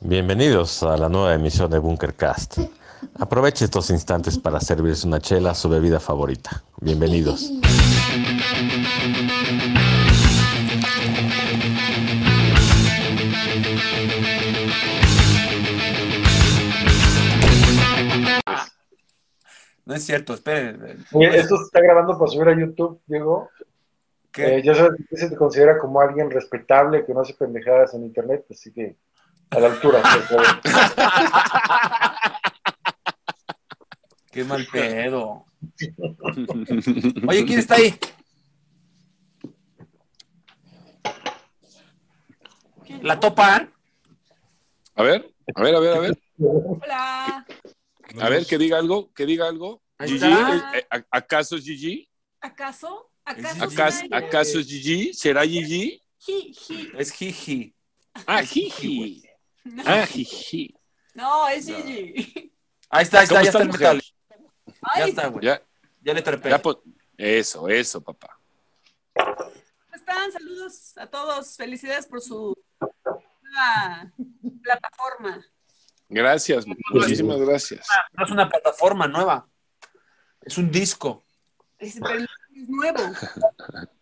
Bienvenidos a la nueva emisión de Bunkercast. Aproveche estos instantes para servirse una chela, su bebida favorita. Bienvenidos. No es cierto, espere. Oye, esto se está grabando para subir a YouTube, Diego. ¿Qué? Eh, ya sabes que se te considera como alguien respetable que no hace pendejadas en internet, así que a la altura, por favor. Qué mal pedo. Oye, ¿quién está ahí? ¿La topan? A ver, a ver, a ver, a ver. Hola. A ver, que diga algo, que diga algo. Ahí Gigi, está. eh, eh, ¿acaso es Gigi? ¿Acaso? ¿Acaso? ¿Acaso, ¿Acaso es Gigi? ¿Será Gigi? Es Jiji. Ah, Ah, Gigi. No, es Gigi. Ahí está, ahí está, ¿Cómo ya está el metal. Ya está, güey. Ya, Ya, le trepé. ya, pues, eso, eso, papá. ¿cómo están? Saludos a todos. Felicidades por su nueva plataforma. Gracias, muchísimas gracias. No es una plataforma nueva. Es un disco. Es, pero es nuevo.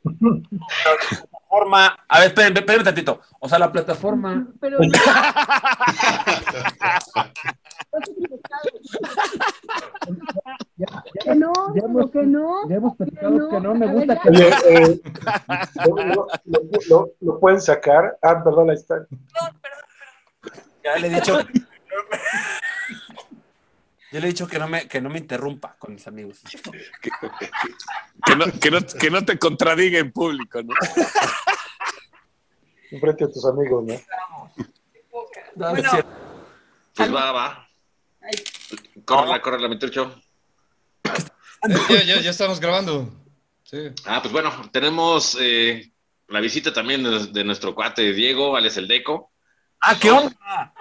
Plataforma. A ver, espérenme, espérenme tantito. O sea, la plataforma. Pero que no, que no. Ya hemos platicado No, que no, me gusta ver, que eh, lo, lo- lo- lo pueden sacar. Ah, perdón, ahí está. Ya le he dicho. Yo le he dicho que no me, que no me interrumpa con mis amigos. Que no, que no, que no te contradiga en público, ¿no? Enfrente a tus amigos, ¿no? No, Bueno. Pues va, va. Córrela, córrela, mi trucho. Ya, ya, ya estamos grabando. Sí. Ah, pues bueno, tenemos eh, la visita también de, de nuestro cuate Diego, Alex el Deco. Ah, ¿qué onda?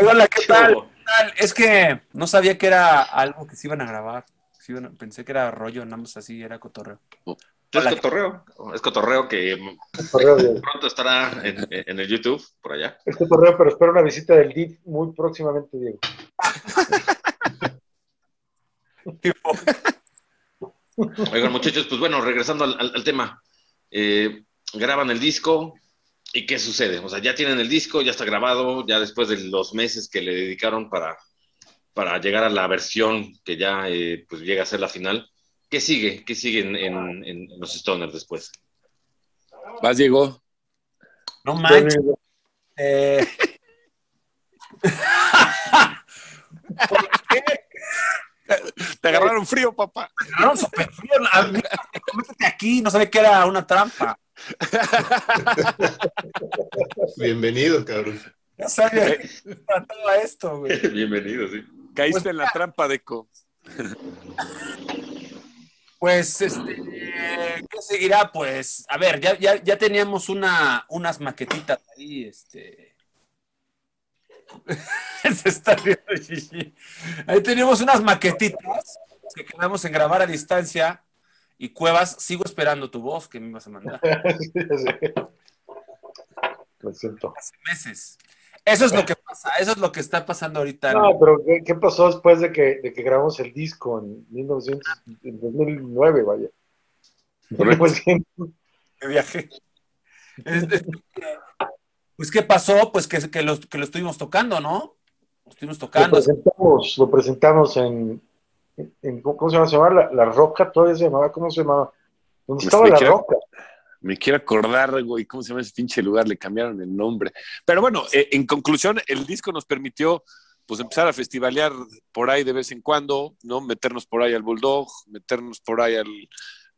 Hola, ¿qué tal? Es que no sabía que era algo que se iban a grabar. Sí, bueno, pensé que era rollo, nada más así, era cotorreo. Es Hola. cotorreo. Es cotorreo que Diego. pronto estará en, en el YouTube, por allá. Es cotorreo, pero espero una visita del DIF muy próximamente, Diego. Oigan, muchachos, pues bueno, regresando al, al- al tema. Eh, graban el disco y ¿qué sucede? O sea, ya tienen el disco, ya está grabado, ya después de los meses que le dedicaron para, para llegar a la versión que ya eh, pues llega a ser la final. ¿Qué sigue? ¿Qué sigue en, en- en los Stoners después? Vas, Diego. No manches. eh. ¿Por qué? Te agarraron frío, papá. Me agarraron súper frío. Métete aquí, no sabía que era una trampa. Bienvenido, cabrón. No sabía que se trataba esto, güey. Bienvenido, sí. Caíste en la trampa, Deco. Pues, este, ¿qué seguirá? Pues, a ver, ya, ya, ya teníamos una, unas maquetitas ahí, este. Se está riendo Gigi. Ahí teníamos unas maquetitas que quedamos en grabar a distancia. Y Cuevas, sigo esperando tu voz que me ibas a mandar Sí. Lo siento. hace meses. Eso es lo que pasa, eso es lo que está pasando ahorita. No, pero ¿qué, qué pasó después de que, de que grabamos el disco en 1900, en 2009, vaya? Pues, que viaje. Este, Pues, ¿qué pasó? Pues que, que, lo, que lo estuvimos tocando, ¿no? Lo estuvimos lo tocando. presentamos, lo presentamos en, en- ¿cómo se llama? ¿Se llamaba la, La Roca? ¿Todavía se llamaba? ¿Cómo se llamaba? ¿Dónde Pues estaba me La quiero- Roca? Me quiero acordar, güey, ¿cómo se llama ese pinche lugar? Le cambiaron el nombre. Pero bueno, eh, en conclusión, el disco nos permitió pues empezar a festivalear por ahí de vez en cuando, ¿no? Meternos por ahí al Bulldog, meternos por ahí al,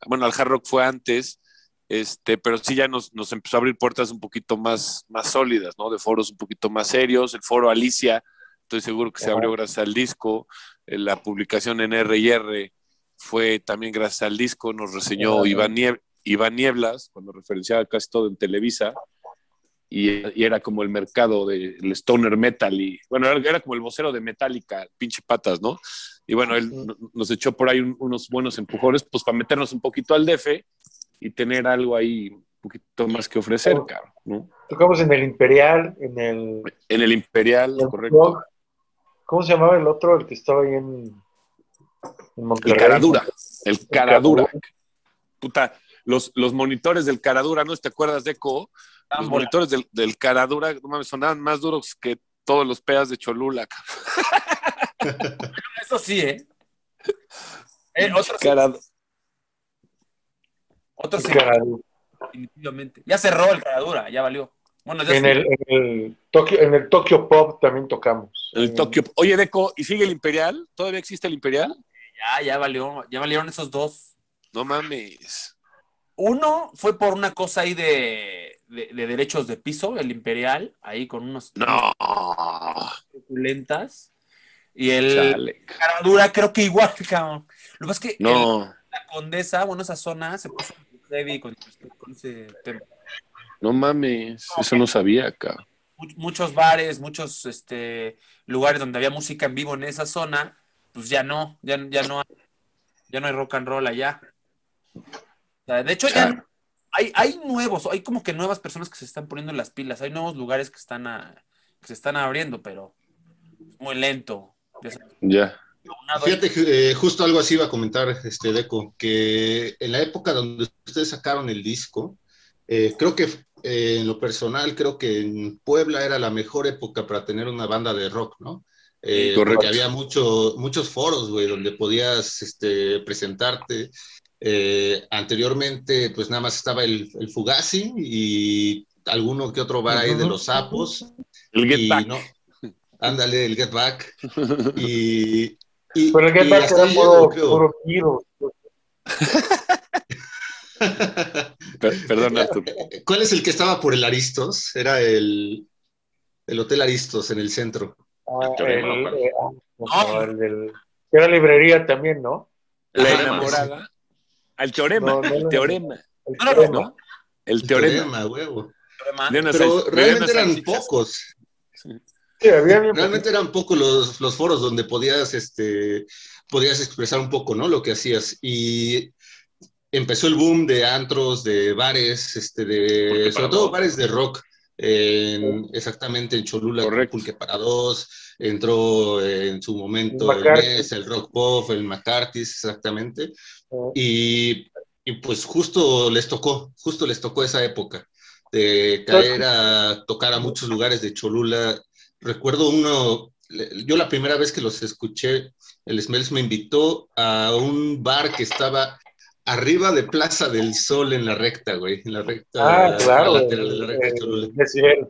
bueno, al Hard Rock fue antes, este, pero sí ya nos, nos empezó a abrir puertas un poquito más, más sólidas, ¿no? De foros un poquito más serios, el foro Alicia, estoy seguro que se abrió gracias al disco, eh, la publicación en R&R fue también gracias al disco, nos reseñó. Iván, Nieb- Iván Nieblas, cuando referenciaba casi todo en Televisa, y, y era como el mercado del stoner metal, y bueno, era, era como el vocero de Metallica, pinche patas, ¿no? Y bueno, él nos echó por ahí un- unos buenos empujones, pues para meternos un poquito al DF y tener algo ahí poquito más que ofrecer, cabrón, ¿no? Tocamos en el Imperial, en el. En el Imperial, en el correcto. Rock. ¿Cómo se llamaba el otro? El que estaba ahí en. en El Monterrey. Caradura. El Caradura. Puta, los, los monitores del Caradura, ¿no te acuerdas de Eco? Los monitores del, del Caradura, no mames, sonaban más duros que todos los pedas de Cholula. Eso sí, ¿eh? Eh, otro Cara- otro El sí, Caradura. definitivamente. Ya cerró el Caradura, ya valió. Bueno, ya En se- el, en el Tokyo, en el Tokyo Pop también tocamos. El Tokio. Oye, Deco, ¿y sigue el Imperial? ¿Todavía existe el Imperial? ya, ya valió, ya valieron esos dos. No mames. Uno fue por una cosa ahí de, de, de derechos de piso, el Imperial, ahí con unos No. lentas. Y el. Caradura creo que igual, cabrón. Lo que pasa es que el- No, la Condesa, bueno, esa zona se puso heavy con, con ese tema. No mames. Eso no sabía. Much- muchos bares, muchos este, lugares donde había música en vivo en esa zona, pues ya no, ya, ya no hay, ya no hay rock and roll allá. O sea, de hecho, ya hay, hay nuevos, hay como que nuevas personas que se están poniendo en las pilas, hay nuevos lugares que están a- que se están abriendo, pero muy lento. Ya Fíjate, eh, justo algo así iba a comentar, este Deco, que en la época donde ustedes sacaron el disco, eh, creo que eh, en lo personal, creo que en Puebla era la mejor época para tener una banda de rock, ¿no? Eh, Correcto. porque había mucho, muchos foros, güey, donde podías este, presentarte. Eh, anteriormente, pues nada más estaba el, el Fugazi y alguno que otro bar ahí de los sapos. El Get y Back. no, ándale, el Get Back. Y, y, Pero el Get y Back era puro, puro tiro. Per- Perdón, Artur. ¿Cuál es el que estaba por el Aristos? Era el, el Hotel Aristos en el centro. Ah, El teorema, el, eh, ah, no, el del- Era librería también, ¿no? La enamorada. Al teorema. No, no, el no. teorema. El teorema. ¿no? El teorema. huevo. Pero realmente eran salchichas. pocos. Sí, había bien Realmente eran pocos los, los foros donde podías, este, podías expresar un poco, ¿no? Lo que hacías. Y empezó el boom de antros, de bares, este, de, sobre todo bares de rock. en- exactamente en Cholula, Correcto. Pulque para dos, entró en su momento El. Mes, Rock Pop, el McCarthy, exactamente. Oh. Y, y pues justo les tocó, justo les tocó esa época de caer a tocar a muchos lugares de Cholula. Recuerdo uno, yo la primera vez que los escuché, el Smells me invitó a un bar que estaba arriba de Plaza del Sol en la recta, güey, en la recta Ah, claro. lateral de la recta de El, Cholula. el decibel.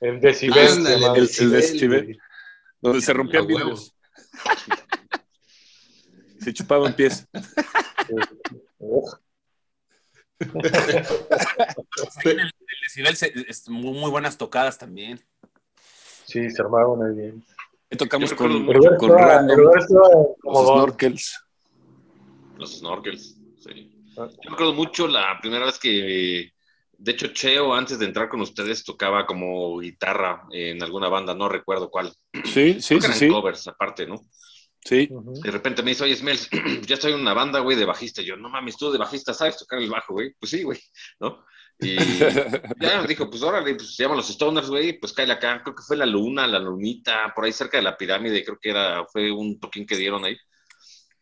El decibel. Ándale, el- decibel. Donde se rompían vidrios. Se chupaban pies. Ahí en el, el decibel se- es muy, muy buenas tocadas también. Sí, se armaron ahí bien. Tocamos con, con el Random, los snorkels. Los snorkels, sí. Ah. Yo me acuerdo mucho la primera vez que, de hecho, Cheo, antes de entrar con ustedes, tocaba como guitarra en alguna banda, no recuerdo cuál. Sí, sí, sí, covers aparte, ¿no? sí. De repente me dice, oye, Smels, ya estoy en una banda, güey, de bajista. Y yo, no mames, tú de bajista sabes tocar el bajo, güey. Pues sí, güey, ¿no? Y ya dijo, pues órale, pues se llaman los Stoners, güey, pues cállate acá. Creo que fue la luna, la lunita, por ahí cerca de la pirámide, creo que era, fue un toquín que dieron ahí.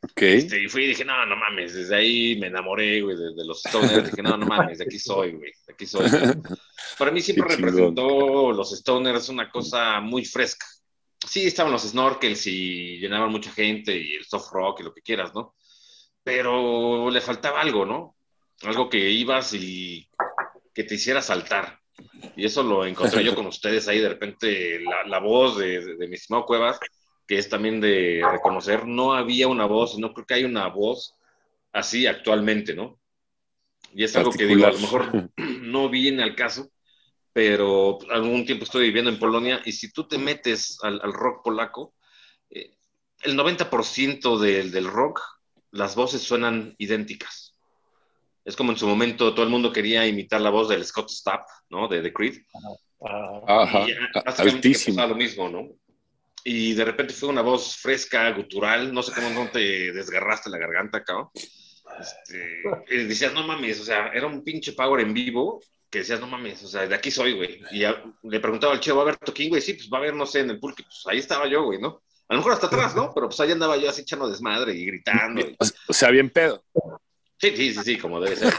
Ok. Este, y fui y dije, no, no mames, desde ahí me enamoré, güey, de, de los Stoners. Dije, no, no mames, de aquí soy, güey, de aquí soy. Para mí siempre Qué chingón. representó los Stoners una cosa muy fresca. Sí, estaban los snorkels y llenaban mucha gente y el soft rock y lo que quieras, ¿no? Pero le faltaba algo, ¿no? Algo que ibas y que te hiciera saltar. Y eso lo encontré yo con ustedes ahí, de repente, la, la voz de, de, de mi estimado Cuevas, que es también de reconocer, no había una voz, no creo que hay una voz así actualmente, ¿no? Y es algo que digo, a lo mejor no viene al caso, pero algún tiempo estoy viviendo en Polonia y si tú te metes al, al rock polaco, eh, el 90% del, del rock, las voces suenan idénticas. Es como en su momento todo el mundo quería imitar la voz del Scott Stapp, ¿no? De The Creed. Ah, Ajá. Y Altísimo. lo mismo, ¿no? Y de repente fue una voz fresca, gutural, no sé cómo no te desgarraste la garganta, cabrón. Este, y decías, no mames, o sea, era un pinche power en vivo que decías, no mames, o sea, de aquí soy, güey. Y ya le preguntaba al Che, ¿va a haber toquín, güey? Sí, pues va a haber, no sé, en el pulque. Pues ahí estaba yo, güey, ¿no? A lo mejor hasta atrás, ¿no? Pero pues ahí andaba yo así echando desmadre y gritando. y- O, o sea, bien pedo. Sí, sí, sí, sí, como debe ser.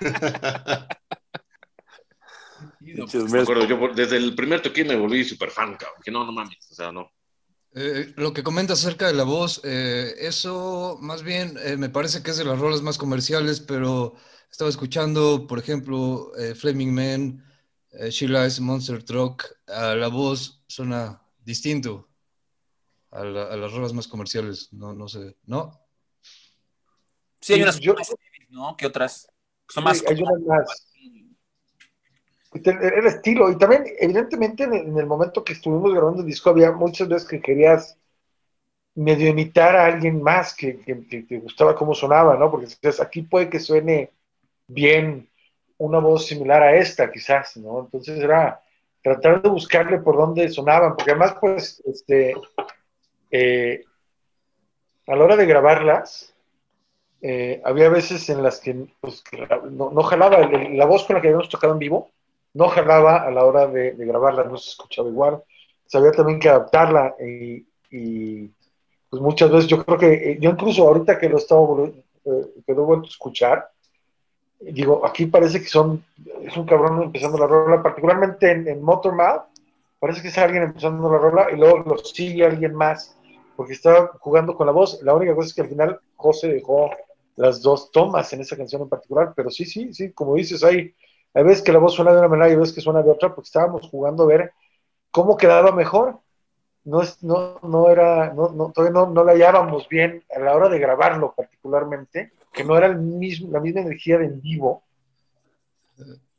Pinches Me acuerdo, yo por- desde el primer toquín me volví súper fan, cabrón. Que no, no mames, o sea, no. Eh, lo que comentas acerca de la voz, eh, eso más bien eh, me parece que es de las rolas más comerciales, pero estaba escuchando, por ejemplo, eh, Flaming Man, eh, She Lies, Monster Truck, a la voz suena distinto a, la- a las rolas más comerciales, no, no sé, ¿no? Sí, hay unas Yo- más heavy, ¿no? Que otras. Son más. Hay unas más. El estilo, y también, evidentemente, en el, en el momento que estuvimos grabando el disco, había muchas veces que querías medio imitar a alguien más que, te gustaba cómo sonaba, ¿no? Porque decías, aquí puede que suene bien una voz similar a esta, quizás, ¿no? Entonces era tratar de buscarle por dónde sonaban, porque además, pues, este, eh, a la hora de grabarlas, eh, había veces en las que, pues, no, jalaba, la voz con la que habíamos tocado en vivo, no jalaba a la hora de, grabarla, no se escuchaba igual. Se había también que adaptarla y, pues muchas veces yo creo que, eh, yo incluso ahorita que lo estaba eh, que lo vuelto a escuchar, digo, aquí parece que son, es un cabrón empezando la rola, particularmente en, en Motormouth, parece que es alguien empezando la rola y luego lo sigue alguien más, porque estaba jugando con la voz. La única cosa es que al final José dejó las dos tomas en esa canción en particular, pero sí, sí, sí, como dices, hay, hay veces que la voz suena de una manera y hay veces que suena de otra, porque estábamos jugando a ver cómo quedaba mejor. No, es, no, no era, no, no, todavía no, no la hallábamos bien a la hora de grabarlo particularmente, que no era el mismo, la misma energía de en vivo.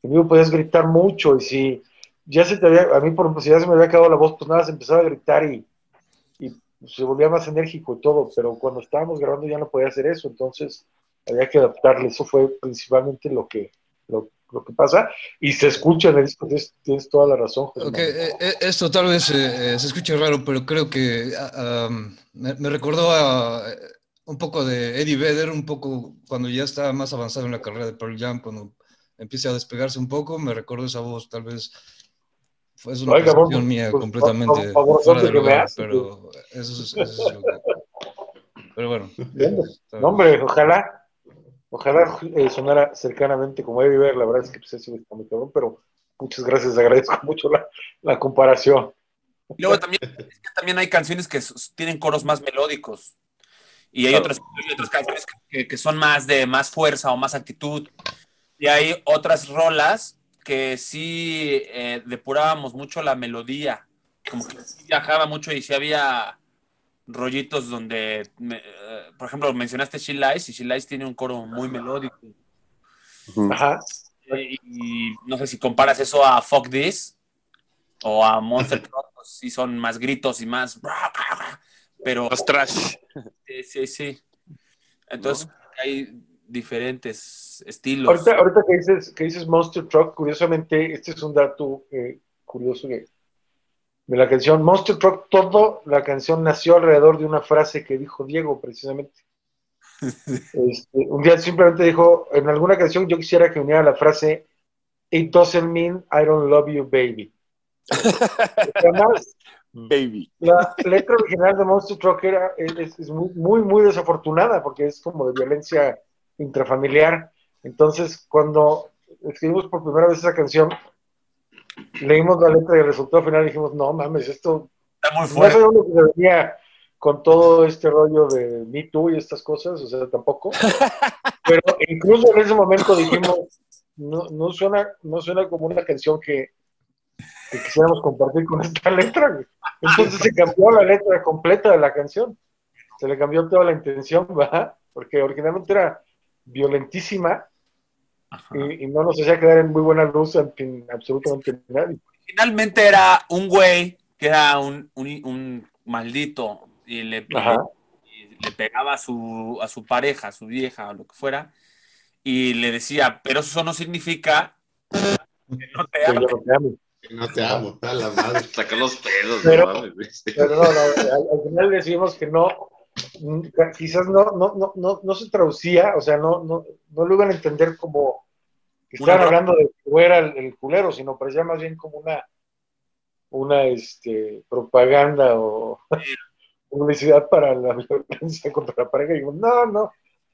En vivo podías gritar mucho y si ya se te había, a mí por si ya se me había acabado la voz, pues nada, se empezaba a gritar y, y se volvía más enérgico y todo, pero cuando estábamos grabando ya no podía hacer eso, entonces había que adaptarle, eso fue principalmente lo que, lo, lo que pasa, y se escucha en el disco, tienes, toda la razón. José Ok, Manuel. eh, eh, esto tal vez eh, eh, se escuche raro, pero creo que um, me, me recordó a un poco de Eddie Vedder, un poco cuando ya estaba más avanzado en la carrera de Pearl Jam, cuando empieza a despegarse un poco, me recordó esa voz, tal vez fue una Oiga, vamos, mía pues, completamente por favor, fuera de ¿dónde que me lugar, pero eso es, eso es lo que... Pero bueno. Está No, hombre, ojalá, ojalá eh, sonara cercanamente como Eddie Vedder, la verdad es que pues, ese está muy cabrón, pero muchas gracias, agradezco mucho la, la comparación. Y luego también, es que también hay canciones que tienen coros más melódicos. Y hay, Claro. otras, hay otras canciones que, que son más de más fuerza o más actitud. Y hay otras rolas que sí eh, depurábamos mucho la melodía. Como que sí viajaba mucho y sí había rollitos donde, me- eh, por ejemplo, mencionaste She Lies y She Lies tiene un coro muy melódico. Ajá. Y, y no sé si comparas eso a Fuck This o a Monster Truck, pues sí son más gritos y más. Pero Los trash. sí, sí, sí. Entonces hay diferentes estilos. Ahorita, ahorita que, dices, que dices Monster Truck, curiosamente, este es un dato eh, curioso de, de la canción. Monster Truck, toda la canción nació alrededor de una frase que dijo Diego, precisamente. Este, un día simplemente dijo, en alguna canción yo quisiera que uniera la frase It doesn't mean I don't love you, baby. Además, Baby. la letra original de Monster Truck era, es, es muy, muy, muy desafortunada porque es como de violencia intrafamiliar. Entonces, cuando escribimos por primera vez esa canción, leímos la letra y el resultado final y dijimos, no mames, esto Está muy no fuerte. sé dónde se venía con todo este rollo de Me Too y estas cosas, o sea, tampoco. Pero incluso en ese momento dijimos, no, no, suena, no suena como una canción que, que quisiéramos compartir con esta letra. güey. Entonces se cambió la letra completa de la canción. Se le cambió toda la intención, ¿verdad? Porque originalmente era violentísima. Y, y no nos hacía quedar en muy buena luz ante absolutamente nadie. Finalmente era un güey que era un, un, un maldito y le, y le pegaba a su, a su pareja, a su vieja o lo que fuera, y le decía, pero eso no significa que no te ame. no te amo. Que no te amo, a la madre. Saca los pedos, Pero- no mames. Pero no, no, al, al final decidimos que no, quizás no, no, no, no, no se traducía, o sea, no, no, no lo iban a entender como que estaban hablando de que fuera el, el culero, sino parecía más bien como una, una este, propaganda o publicidad para la violencia contra la pareja. Y digo, no, no,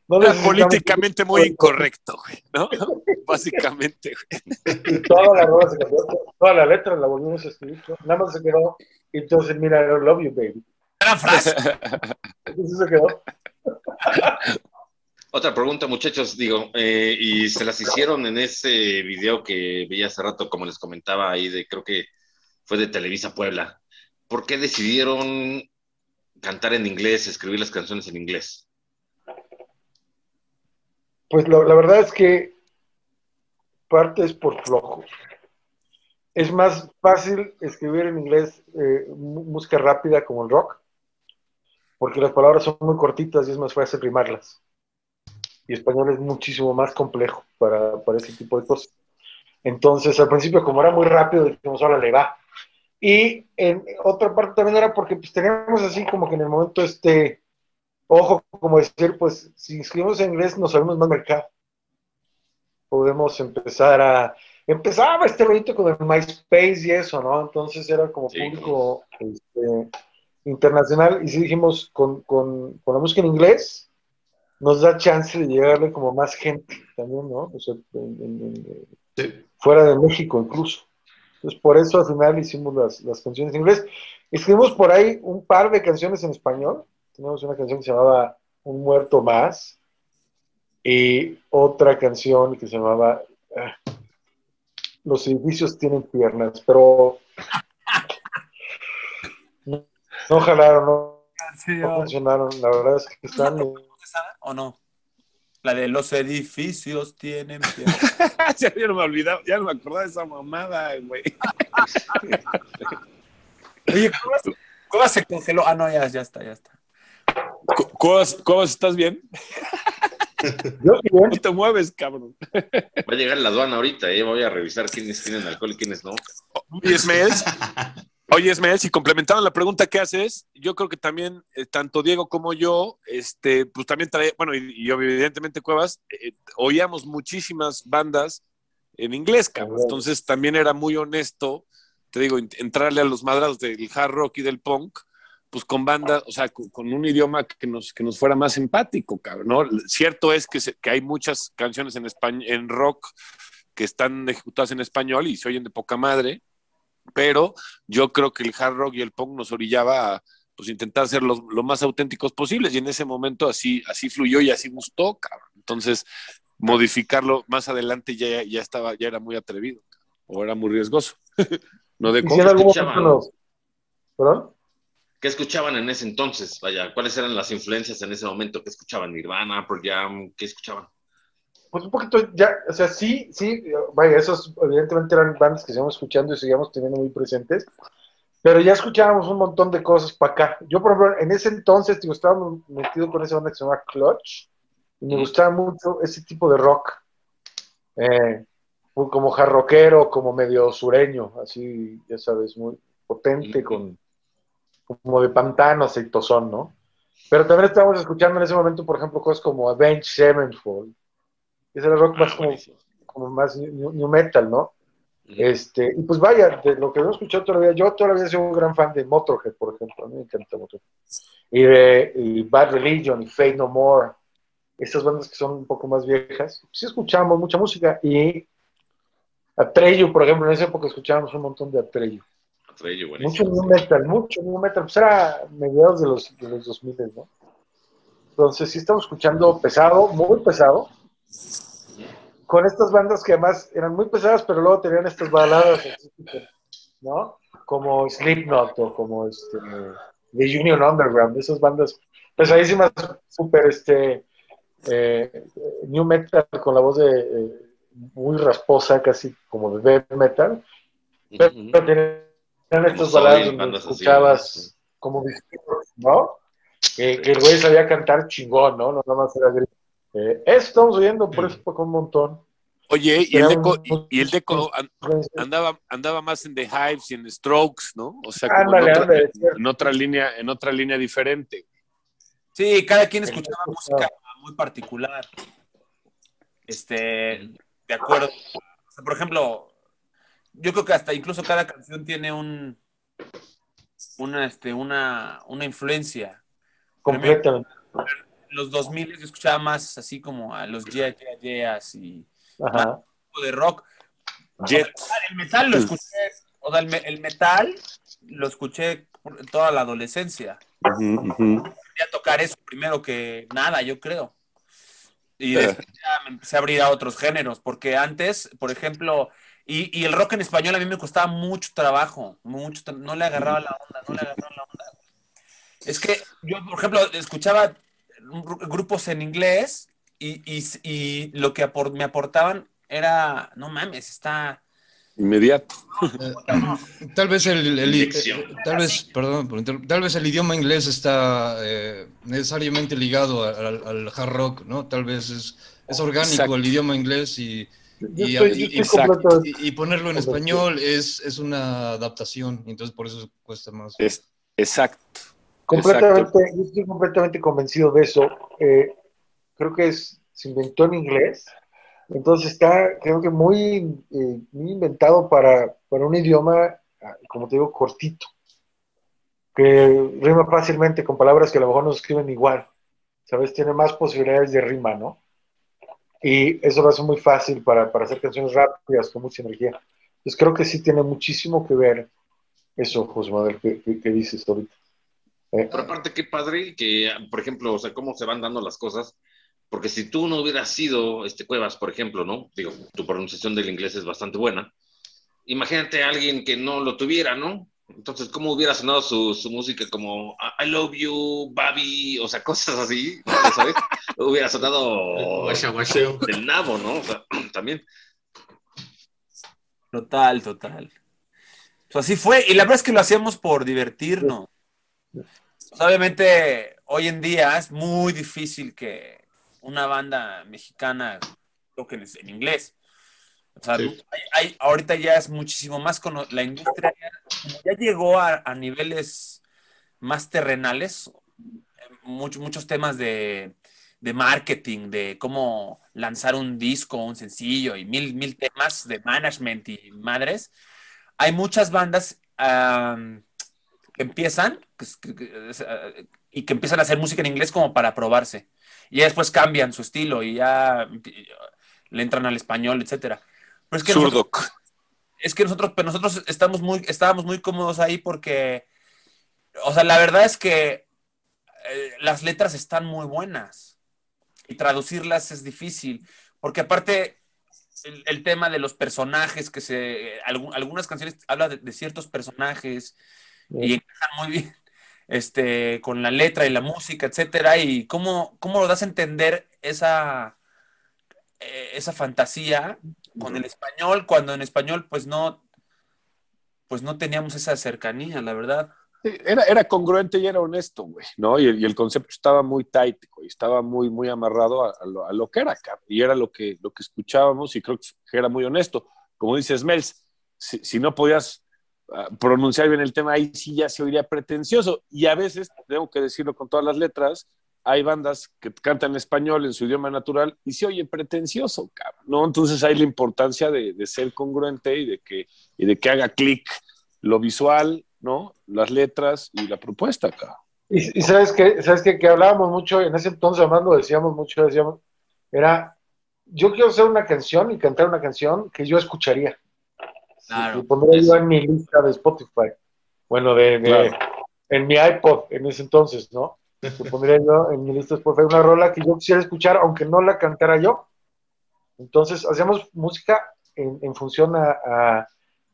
no Era políticamente muy incorrecto, güey, ¿no? Básicamente, güey. Y toda la rola se cambió, toda la letra la volvimos a escribir, nada más se quedó, y entonces mira, I love you, baby. Gran frase. Entonces se quedó. Otra pregunta, muchachos, digo, eh, y se las hicieron en ese video que vi hace rato, como les comentaba ahí, de creo que fue de Televisa Puebla. ¿Por qué decidieron cantar en inglés, escribir las canciones en inglés? Pues la verdad es que parte es por flojo. Es más fácil escribir en inglés eh, música rápida como el rock, porque las palabras son muy cortitas y es más fácil rimarlas. Y español es muchísimo más complejo para, para ese tipo de cosas. Entonces, al principio, como era muy rápido, dijimos, ahora le va. Y en otra parte también era porque pues, teníamos así como que en el momento este, ojo, como decir, pues si escribimos en inglés nos sabemos más mercado. Podemos empezar a... Empezaba este rollito con el MySpace y eso, ¿no? Entonces era como Sí. público este, internacional y sí dijimos, con, con, con la música en inglés nos da chance de llegarle como más gente también, ¿no? O sea, en- en- en- Sí. fuera de México incluso. Entonces, por eso al final hicimos las, las canciones en inglés. Escribimos por ahí un par de canciones en español. Tenemos una canción que se llamaba Un muerto más y otra canción que se llamaba ah, Los edificios tienen piernas, pero no, jalaron, no, no funcionaron. La verdad es que están... ¿O no? La de los edificios tienen ya, ya no me olvidaba, ya no me acordaba de esa mamada, güey. Oye, Cuevas, Cuevas se congeló. Ah, no, ya, ya está, ya está. Cu- Cuevas, Cuevas, ¿estás bien? Yo bien, No te mueves, cabrón. Va a llegar la aduana ahorita, ¿eh? Voy a revisar quiénes tienen alcohol y quiénes no. Oye, Ismael, oye, Ismael, si complementando la pregunta que haces, yo creo que también, eh, tanto Diego como yo, este, pues también trae, bueno, y, y evidentemente Cuevas, eh, oíamos muchísimas bandas en inglés, cabrón. Entonces también era muy honesto, te digo, ent- entrarle a los madrados del hard rock y del punk, pues con bandas, o sea, con, con un idioma que nos, que nos fuera más empático, cabrón, ¿no? Cierto es que, se- que hay muchas canciones en, españ- en rock que están ejecutadas en español y se oyen de poca madre, pero yo creo que el hard rock y el punk nos orillaba a pues, intentar ser los- lo más auténticos posibles y en ese momento así, así fluyó y así gustó, cabrón. Entonces, modificarlo más adelante ya, ya estaba, ya era muy atrevido, cabrón, o era muy riesgoso. no de escuchaban. ¿Perdón? ¿Qué escuchaban en ese entonces? Vaya, ¿cuáles eran las influencias en ese momento? ¿Qué escuchaban? ¿Nirvana, Pearl Jam? ¿Qué escuchaban? Pues un poquito ya, o sea, sí, sí, vaya, esos evidentemente eran bandas que seguimos escuchando y seguíamos teniendo muy presentes, pero ya escuchábamos un montón de cosas para acá. Yo, por ejemplo, en ese entonces, digo, estaba metido con esa banda que se llama Clutch, y me gustaba mucho ese tipo de rock, eh, muy como jarroquero, como medio sureño, así, ya sabes, muy potente, con como de pantano, aceitosón, ¿no? Pero también estábamos escuchando en ese momento, por ejemplo, cosas como Avenged Sevenfold, ese era rock más Ah, como, más new, new metal, ¿no? Este, y pues vaya, de lo que hemos escuchado todavía, yo todavía soy un gran fan de Motorhead, por ejemplo, a mí me encanta Motorhead. Y de y Bad Religion y Fate No More, estas bandas que son un poco más viejas, sí escuchábamos mucha música y Atreyu, por ejemplo, en esa época escuchábamos un montón de Atreyu. Atreyu, Mucho buenísimo. new metal, mucho new metal, pues era mediados de los, de los 2000, ¿no? Entonces sí estamos escuchando pesado, muy pesado, con estas bandas que además eran muy pesadas, pero luego tenían estas baladas, ¿no? Como Slipknot o como este, The Union Underground, esas bandas pesadísimas, súper este, eh, new metal con la voz de eh, muy rasposa, casi como de death metal, pero Ujú. tenían estas Como baladas donde así, escuchabas como ¿no? Que, que el güey sabía cantar chingón, ¿no? No nada más era grito. Eh, eso estamos oyendo, por eso fue un montón. Oye, y el Deco, y, el andaba, andaba más en The Hives y en Strokes, ¿no? O sea, como Ándale, en, otra, ándale, cierto. en otra línea, en otra línea diferente. Sí, cada quien escuchaba música muy particular. Este, de acuerdo. O sea, por ejemplo, yo creo que hasta incluso cada canción tiene un una, este, una, una influencia. Completamente. En los 2000 yo escuchaba más así como a los Yeah, Yeah, Yeahs y más de rock. Jet. El metal lo escuché, o sea, el, el metal lo escuché toda la adolescencia. Ujú, ujú. Quería tocar eso primero que nada, yo creo. Y después ya me empecé a abrir a otros géneros, porque antes, por ejemplo, y, y el rock en español a mí me costaba mucho trabajo, mucho, no le agarraba la onda, no le agarraba la onda. Es que yo, por ejemplo, escuchaba grupos en inglés y, y- y lo que apor- me aportaban era, no mames, está... Inmediato. Eh, tal vez el, el- tal vez, perdón, tal vez el idioma inglés está eh, necesariamente ligado al, hard rock, ¿no? Tal vez es, es orgánico Exacto. el idioma inglés y, y, estoy, exacto. ponerlo en español es, es una adaptación, entonces por eso cuesta más. Es, exacto. Completamente, yo estoy completamente convencido de eso. Eh, creo que es, se inventó en inglés, entonces está, creo que muy, eh, muy inventado para, para un idioma, ah, como te digo, cortito, que rima fácilmente con palabras que a lo mejor no se escriben igual, ¿sabes? Tiene más posibilidades de rima, ¿no? Y eso lo hace muy fácil para, para hacer canciones rápidas, con mucha energía. Entonces creo que sí tiene muchísimo que ver eso, José Manuel, que, que- que dices ahorita. Eh, Por aparte, qué padre que, por ejemplo, o sea, cómo se van dando las cosas. Porque si tú no hubieras sido este Cuevas, por ejemplo, ¿no? Digo, tu pronunciación del inglés es bastante buena. Imagínate a alguien que no lo tuviera, ¿no? Entonces, ¿cómo hubiera sonado su, su música como I love you, Babi? O sea, cosas así, ¿sabes? hubiera sonado del nabo, ¿no? O sea, también. Total, total. Pues así fue, y la verdad es que lo hacíamos por divertirnos. Pues, obviamente, hoy en día es muy difícil que una banda mexicana toque en, inglés. O sea, Sí. hay- hay- ahorita ya es muchísimo más cono- la industria ya, llegó a, a niveles más terrenales, muchos muchos temas de, de marketing, de cómo lanzar un disco, un sencillo y mil, mil temas de management y madres. Hay muchas bandas que empiezan eh, y que empiezan a hacer música en inglés como para probarse. Y ya después cambian su estilo y ya le entran al español, etcétera. Pero es que nosotros, es que nosotros, pero nosotros estamos muy, estábamos muy cómodos ahí porque, o sea, la verdad es que eh, las letras están muy buenas y traducirlas es difícil, porque aparte el, el tema de los personajes que se, algu- algunas canciones hablan de, de ciertos personajes y encajan muy bien este, con la letra y la música, etcétera, y cómo, cómo lo das a entender esa, eh, esa fantasía con el español, cuando en español pues no, pues no teníamos esa cercanía, la verdad. Era, era congruente y era honesto, güey, ¿no? Y el, y el concepto estaba muy tight, güey, estaba muy, muy amarrado a, a lo, a lo que era, cabrón, y era lo que, lo que escuchábamos y creo que era muy honesto. Como dices, Mels, si, si no podías pronunciar bien el tema, ahí sí ya se oiría pretencioso. Y a veces, tengo que decirlo con todas las letras, hay bandas que cantan español en su idioma natural y se oye pretencioso, cabrón, ¿no? Entonces hay la importancia de, de ser congruente y de que, y de que haga clic lo visual, ¿no? Las letras y la propuesta, cabrón. Y, y sabes que, sabes que, que hablábamos mucho, en ese entonces lo decíamos mucho, decíamos, era, yo quiero hacer una canción y cantar una canción que yo escucharía. Claro. Y pondría yo en mi lista de Spotify. Bueno, de, de- Claro. en mi iPod en ese entonces, ¿no? Que pondría yo en mi lista de Spotify una rola que yo quisiera escuchar, aunque no la cantara yo. Entonces, hacíamos música en, en función a, a-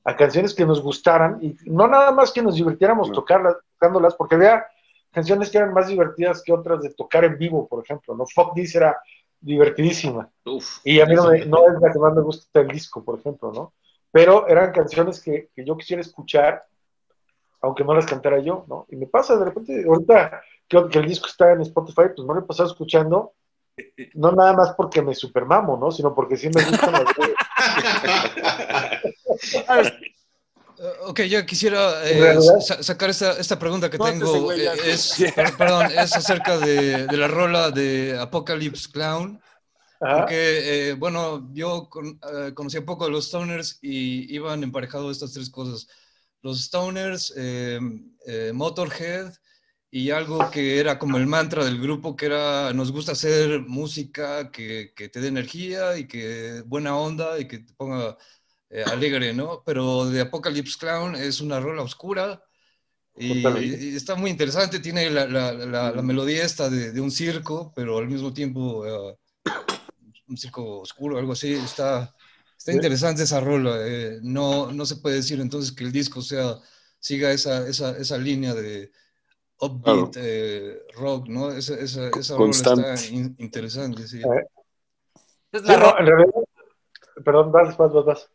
a canciones que nos gustaran y no nada más que nos divirtiéramos No. tocarlas, tocándolas, porque había canciones que eran más divertidas que otras de tocar en vivo, por ejemplo, ¿no? Fuck This era divertidísima. Uf. Y a mí no, me- no es la que más me gusta el disco, por ejemplo, ¿no? Pero eran canciones que, que yo quisiera escuchar, aunque no las cantara yo, ¿no? Y me pasa de repente, ahorita que, que el disco está en Spotify, pues me lo he pasado escuchando, no nada más porque me supermamo, ¿no? Sino porque sí me gustan las Eh, ok, ya quisiera eh, sacar esta, esta pregunta que No, tengo. eh, es, per- perdón, es acerca de, de la rola de Apocalypse Clown. Ajá. Porque, eh, bueno, yo con- eh, conocí un poco a los Stoners y iban emparejados estas tres cosas. Los Stoners, eh, eh, Motorhead y algo que era como el mantra del grupo, que era, nos gusta hacer música que, que te dé energía y que buena onda y que te ponga eh, alegre, ¿no? Pero de Apocalypse Clown es una rola oscura y, y está muy interesante, tiene la, la- la- la melodía esta de, de un circo, pero al mismo tiempo... eh, un circo oscuro, algo así. Está, está interesante esa rola. eh, no, no se puede decir entonces que el disco sea, siga esa, esa, esa línea de upbeat eh, rock, ¿no? Esa, esa, esa rola está in- interesante, sí. Eh, Es, Sí, la no, rola- en realidad, perdón, vas, vas, vas, vas.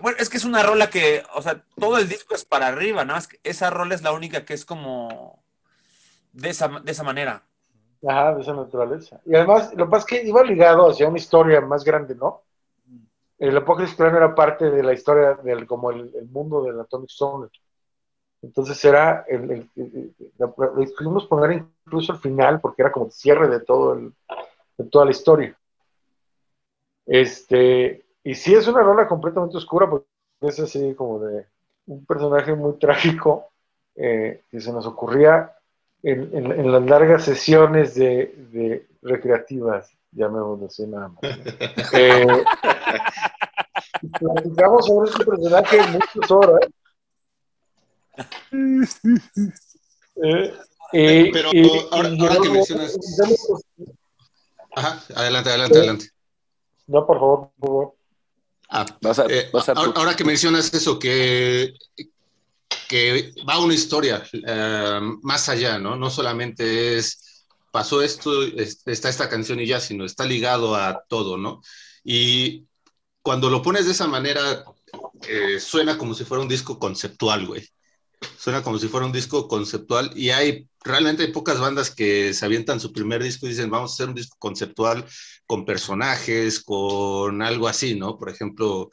bueno, es que es una rola que, o sea, todo el disco es para arriba, ¿no? Es que esa rola es la única que es como de esa, de esa manera. Ajá, de esa naturaleza. Y además, lo que pasa es que iba ligado hacia una historia más grande, ¿no? El Apocalipsis Clown era parte de la historia del como el, el mundo del Atomic Stoner. Entonces era el, el- el- poner incluso al final porque era como el cierre de todo el, de toda la historia. Este, y sí es una rola completamente oscura porque es así como de un personaje muy trágico eh, que se nos ocurría en, en- en las largas sesiones de, de recreativas, llamémoslo así nada más. Eh, y platicamos sobre este personaje muchas horas. Eh, y- Pero y- ahora- y ahora que mencionas- Ajá, adelante, adelante, adelante. No, por favor, por favor. Ah, Vas a, eh, vas a ahora, ahora que mencionas eso, que, que va una historia eh, más allá, ¿no? No solamente es, pasó esto, es- está esta canción y ya, sino está ligado a todo, ¿no? Y cuando lo pones de esa manera, eh, suena como si fuera un disco conceptual, güey. Suena como si fuera un disco conceptual y hay, realmente hay pocas bandas que se avientan su primer disco y dicen, vamos a hacer un disco conceptual con personajes, con algo así, ¿no? Por ejemplo,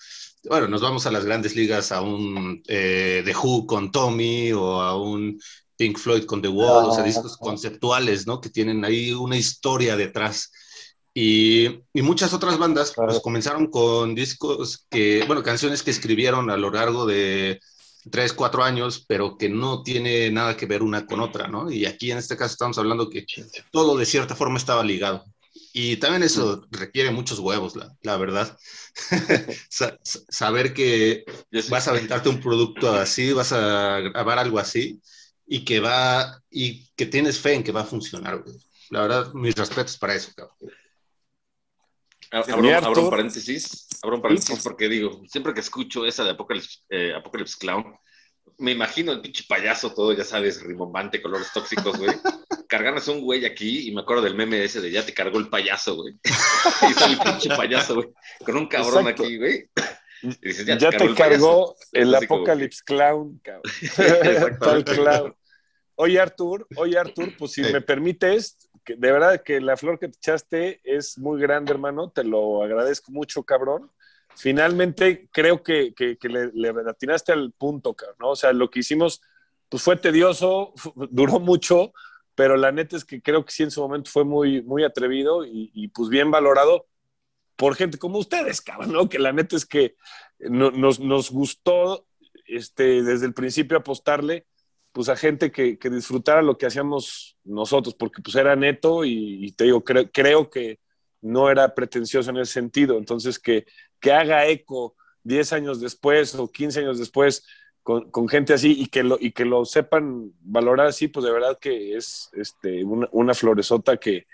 bueno, nos vamos a las grandes ligas, a un eh, The Who con Tommy o a un Pink Floyd con The Wall, o sea, Ah. discos conceptuales, ¿no? Que tienen ahí una historia detrás. Y, y muchas otras bandas pues Claro. comenzaron con discos que, bueno, canciones que escribieron a lo largo de tres, cuatro años, pero que no tiene nada que ver una con otra, ¿no? Y aquí en este caso estamos hablando que todo de cierta forma estaba ligado. Y también eso requiere muchos huevos, la, la verdad. Sa- sa- saber que vas a aventarte un producto así, vas a grabar algo así y que va y que tienes fe en que va a funcionar. güey. La verdad, mis respetos para eso, cabrón. Abro, abro un paréntesis, abro un paréntesis porque digo, siempre que escucho esa de Apocalypse, eh, Apocalypse Clown, me imagino el pinche payaso todo, ya sabes, rimbombante, colores tóxicos, güey. Cargándose un güey aquí y me acuerdo del meme ese de ya te cargó el payaso, güey. y sale el pinche payaso, güey, con un cabrón Exacto. aquí, güey. Y dices, Ya, ya, te cargó el cargó el como Clown, cabrón. Exactamente. Tal clown. Oye, Artur, oye, Artur, pues si Sí. me permites, que de verdad que la flor que te echaste es muy grande, hermano. Te lo agradezco mucho, cabrón. Finalmente, creo que, le, le atinaste al punto, ¿no? O sea, lo que hicimos, pues fue tedioso, duró mucho, pero la neta es que creo que sí en su momento fue muy, muy atrevido y, y, pues bien valorado por gente como ustedes, cabrón, ¿no? Que la neta es que no- nos, gustó este, desde el principio apostarle pues a gente que, que disfrutara lo que hacíamos nosotros, porque pues era neto y, y te digo, cre- creo que no era pretencioso en ese sentido, entonces que, que haga eco 10 años después o 15 años después con, gente así y que, lo, y que lo sepan valorar así, pues de verdad que es este, una, una floresota que,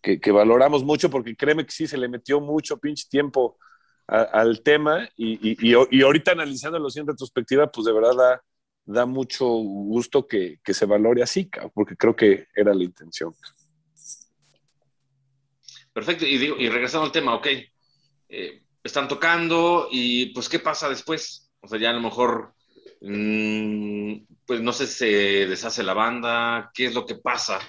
que, valoramos mucho, porque créeme que sí, se le metió mucho pinche tiempo al tema y, y, y, ahorita analizándolo así en retrospectiva, pues de verdad da, da mucho gusto que, que se valore así, porque creo que era la intención. Perfecto, y, digo, y regresando al tema, ok, eh, están tocando y pues ¿qué pasa después? O sea, ya a lo mejor, mm, pues no sé, se deshace la banda, ¿qué es lo que pasa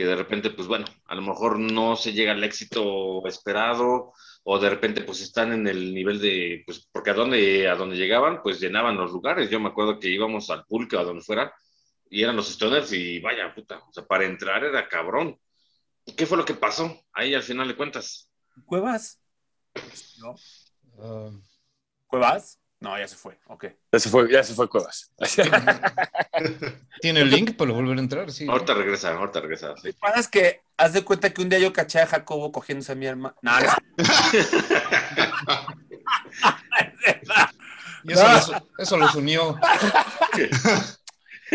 que de repente, pues bueno, a lo mejor no se llega al éxito esperado, o de repente pues están en el nivel de, pues porque a donde, a donde llegaban, pues llenaban los lugares. Yo me acuerdo que íbamos al pulque o a donde fuera, y eran los stoners y vaya, puta, o sea, para entrar era cabrón. ¿Y qué fue lo que pasó ahí al final de cuentas? ¿Cuevas? ¿No? Ah, ¿Cuevas? No, ya se fue. Ok. Ya se fue, ya se fue Cuevas. ¿Tiene el link para volver a entrar? Sí. Ahorita regresa, ahorita regresa. sí. Lo que pasa es que haz de cuenta que un día yo caché a Jacobo cogiéndose a mi hermana. No, no, Y eso, los, eso los unió.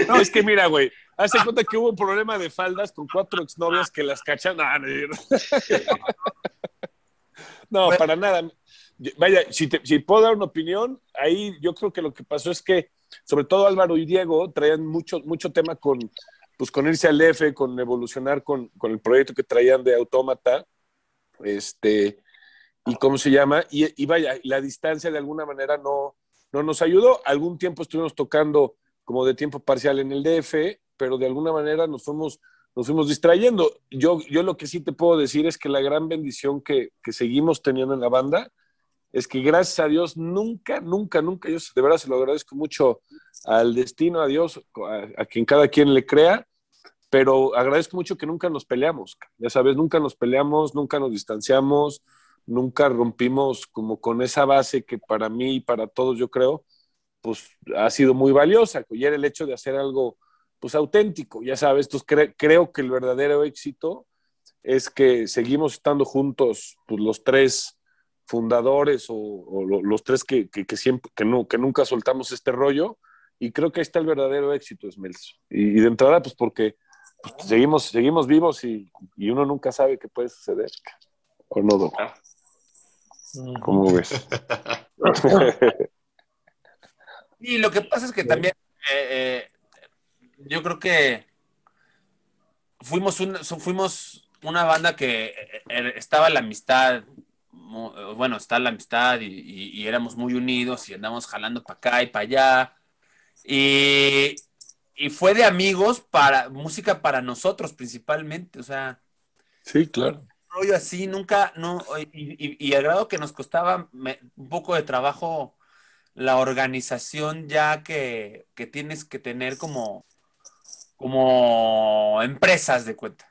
No, es que mira, güey, hace cuenta que hubo un problema de faldas con cuatro exnovias que las cachan. Ah, no, para nada. Vaya, si, te- si puedo dar una opinión, ahí yo creo que lo que pasó es que, sobre todo Álvaro y Diego, traían mucho, mucho tema con, pues, con irse al F, con evolucionar con, con el proyecto que traían de Autómata. Este, y cómo se llama, y, y vaya, la distancia de alguna manera no, no nos ayudó. Algún tiempo estuvimos tocando como de tiempo parcial en el DF, pero de alguna manera nos fuimos, nos fuimos distrayendo. Yo, yo lo que sí te puedo decir es que la gran bendición que, que seguimos teniendo en la banda es que gracias a Dios nunca, nunca, nunca, yo de verdad se lo agradezco mucho al destino, a Dios, a, a quien cada quien le crea, pero agradezco mucho que nunca nos peleamos, ya sabes, nunca nos peleamos, nunca nos distanciamos, nunca rompimos como con esa base que para mí y para todos yo creo, pues ha sido muy valiosa, y era el hecho de hacer algo pues auténtico, ya sabes, entonces cre- creo que el verdadero éxito es que seguimos estando juntos, pues los tres fundadores o, o lo- los tres que, que, que siempre, que, no, que nunca soltamos este rollo, y creo que ahí está el verdadero éxito, Smells. Y, y de entrada, pues porque pues, seguimos, seguimos vivos y, y uno nunca sabe qué puede suceder. ¿O no, Doc? ¿Cómo ves? Y lo que pasa es que también eh, eh, yo creo que fuimos, un- fuimos una banda que eh, eh, estaba la amistad, eh, bueno, está la amistad y, y- y éramos muy unidos y andamos jalando para acá y para allá. Y, y fue de amigos para música para nosotros principalmente, o sea, Sí, claro. rollo así, nunca, no, y, al grado que nos costaba me- un poco de trabajo la organización ya que, que tienes que tener como, como empresas de cuenta,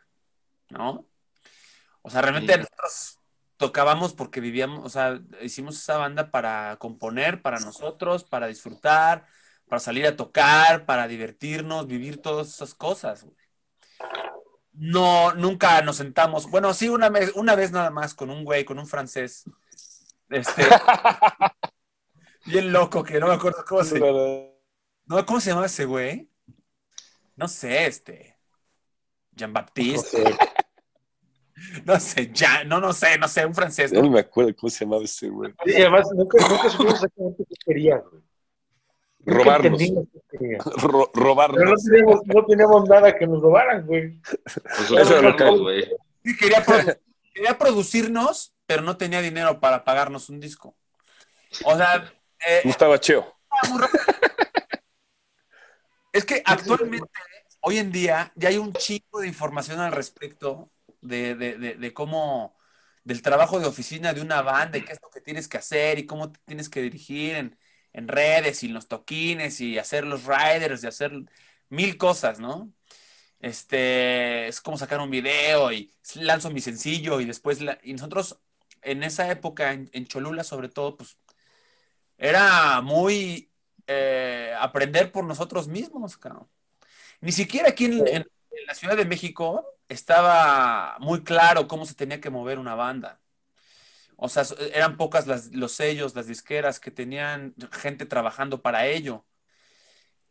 ¿no? O sea, realmente nosotros tocábamos porque vivíamos, o sea, hicimos esa banda para componer, para nosotros, para disfrutar, para salir a tocar, para divertirnos, vivir todas esas cosas. güey. No, nunca nos sentamos. Bueno, sí, una vez, una vez nada más con un güey, con un francés. Este. bien loco, que no me acuerdo cómo se No, ¿cómo se llamaba ese güey? No sé, este. Jean-Baptiste. No sé, ya, no, no sé, no sé, un francés. ¿no? no me acuerdo cómo se llamaba ese güey. Y además nunca, nunca supimos exactamente qué quería, güey. Robarnos. entendimos qué quería. Ro- Pero no robarnos. teníamos, no teníamos nada que nos robaran, güey. Pues, Eso era lo que- güey. Sí, quería, produ- quería producirnos, pero no tenía dinero para pagarnos un disco. O sea, eh, No estaba cheo. muy rápido. Es que actualmente, hoy en día, ya hay un chico de información al respecto de, de- de- de cómo, del trabajo de oficina de una banda y qué es lo que tienes que hacer y cómo te tienes que dirigir en, en redes y en los toquines y hacer los riders y hacer mil cosas, ¿no? Este, es como sacar un video y lanzo mi sencillo y después, la- y nosotros en esa época, en, en Cholula sobre todo, pues era muy eh, aprender por nosotros mismos, cabrón. Ni siquiera aquí en, en- en la Ciudad de México estaba muy claro cómo se tenía que mover una banda. O sea, eran pocas las- los sellos, las disqueras que tenían gente trabajando para ello.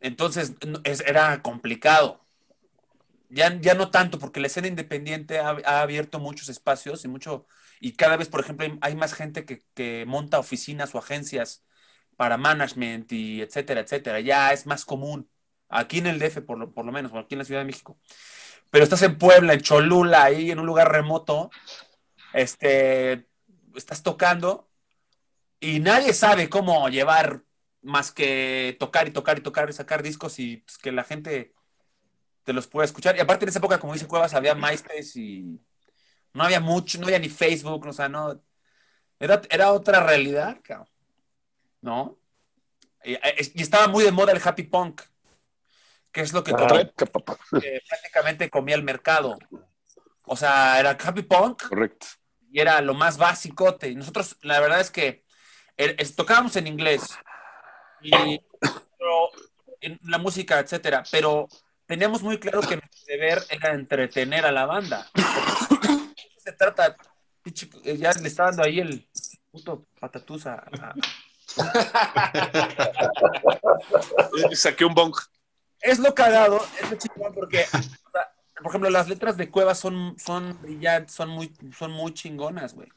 Entonces, es- era complicado. Ya, ya no tanto, porque la escena independiente ha, ha abierto muchos espacios y mucho, y cada vez, por ejemplo, hay, hay más gente que, que monta oficinas o agencias para management y etcétera, etcétera. Ya es más común. Aquí en el DF, por lo, por lo menos, o aquí en la Ciudad de México. Pero estás en Puebla, en Cholula, ahí en un lugar remoto, este, estás tocando y nadie sabe cómo llevar más que tocar y tocar y tocar y sacar discos y pues, que la gente te los puede escuchar. Y aparte en esa época, como dice Cuevas, había MySpace y no había mucho, no había ni Facebook, o sea, no. Era, era otra realidad, cabrón. ¿No? Y, y estaba muy de moda el happy punk, que es lo que, comía- que prácticamente comía el mercado. O sea, era happy punk Correcto. y era lo más básico. Y nosotros, la verdad es que eh, tocábamos en inglés y pero, en la música, etcétera, pero teníamos muy claro que nuestro deber era entretener a la banda. Se trata, eh, ya le está dando ahí el puto patatús a- a, Eh, Saqué un bong. es lo cagado, es lo chingón porque, o sea, por ejemplo, las letras de Cuevas son, son brillantes, son muy, son muy chingonas, güey.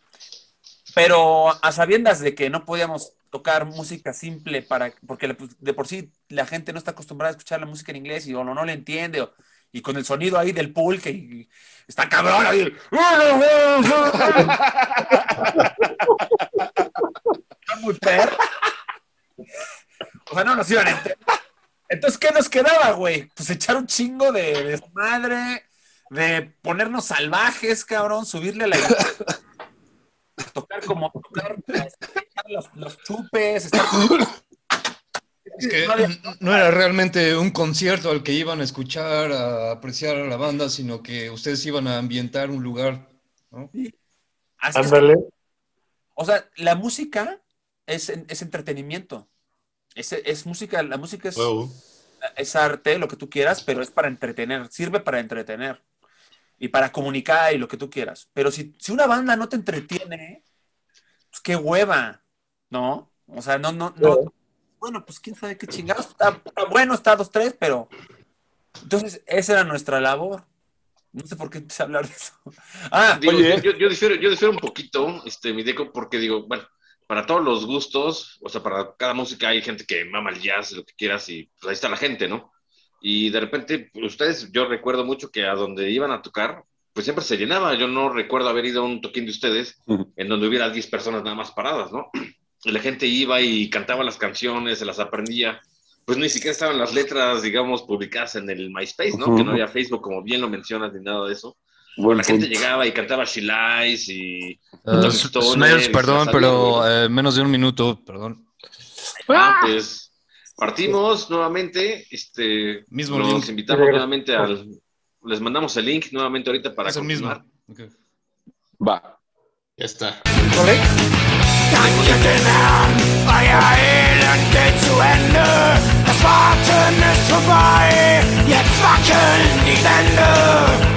Pero a sabiendas de que no podíamos tocar música simple para, porque pues, de por sí la gente no está acostumbrada a escuchar la música en inglés y o no, no le entiende, o- y con el sonido ahí del pool que y- está cabrón ahí. Muy perro. O sea, no nos iban a entender. Entonces, ¿qué nos quedaba, güey? Pues echar un chingo de desmadre, de ponernos salvajes, cabrón, subirle a la guitarra, tocar como tocar, los, los chupes, estar... Es que No era realmente un concierto al que iban a escuchar, a apreciar a la banda, sino que ustedes iban a ambientar un lugar. ¿no? así es Ándale. O sea, la música es, es entretenimiento. Es, es música, la música es, es arte, lo que tú quieras, pero es para entretener, sirve para entretener y para comunicar y lo que tú quieras. Pero si, si una banda no te entretiene, pues qué hueva, ¿no? O sea, no, no, no. Bueno, pues quién sabe qué chingados. Está, está bueno, está dos, tres, pero. Entonces, esa era nuestra labor. No sé por qué empecé a hablar de eso. Ah, Digo, Oye. yo, yo difiero, yo difiero un poquito, este, mi deco, porque digo, bueno, para todos los gustos, o sea, para cada música hay gente que mama el jazz, lo que quieras, y pues ahí está la gente, ¿no? Y de repente, ustedes, yo recuerdo mucho que a donde iban a tocar, pues siempre se llenaba. Yo no recuerdo haber ido a un toquín de ustedes en donde hubiera 10 personas nada más paradas, ¿no? Y la gente iba y cantaba las canciones, se las aprendía. Pues ni siquiera estaban las letras, digamos, publicadas en el MySpace, ¿no? Ujú. Que no había Facebook, como bien lo mencionas, ni nada de eso. Buen La gente llegaba y cantaba She Lies y Uh, Entonces, S- todo Smells, es- perdón, pero eh, menos de un minuto, perdón. Ah, pues partimos nuevamente. Este, Mismo los link. invitamos nuevamente al. Les mandamos el link nuevamente ahorita para es el mismo. Va. Ya está. Feierabend geht zu Ende. Das Warten ist vorbei. Jetzt wackeln die Wände.